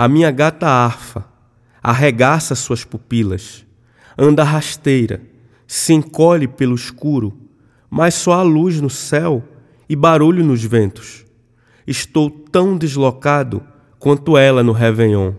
A minha gata arfa, arregaça suas pupilas, anda rasteira, se encolhe pelo escuro, mas só há luz no céu e barulho nos ventos. Estou tão deslocado quanto ela no Réveillon.